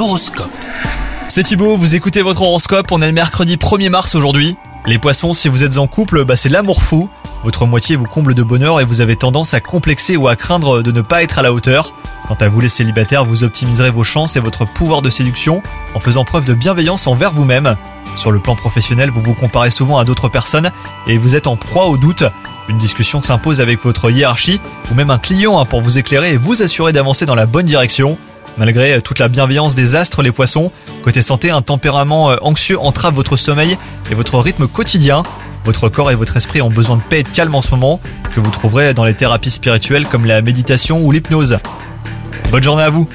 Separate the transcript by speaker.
Speaker 1: L'horoscope.
Speaker 2: C'est Thibaut, vous écoutez votre horoscope, on est le mercredi 1er mars aujourd'hui. Les poissons, si vous êtes en couple, bah c'est l'amour fou. Votre moitié vous comble de bonheur et vous avez tendance à complexer ou à craindre de ne pas être à la hauteur. Quant à vous les célibataires, vous optimiserez vos chances et votre pouvoir de séduction en faisant preuve de bienveillance envers vous-même. Sur le plan professionnel, vous vous comparez souvent à d'autres personnes et vous êtes en proie au doute. Une discussion s'impose avec votre hiérarchie ou même un client hein, pour vous éclairer et vous assurer d'avancer dans la bonne direction. Malgré euh, toute la bienveillance des astres, les poissons, côté santé, un tempérament euh, anxieux entrave votre sommeil et votre rythme quotidien. Votre corps et votre esprit ont besoin de paix et de calme en ce moment, que vous trouverez dans les thérapies spirituelles comme la méditation ou l'hypnose. Bonne journée à vous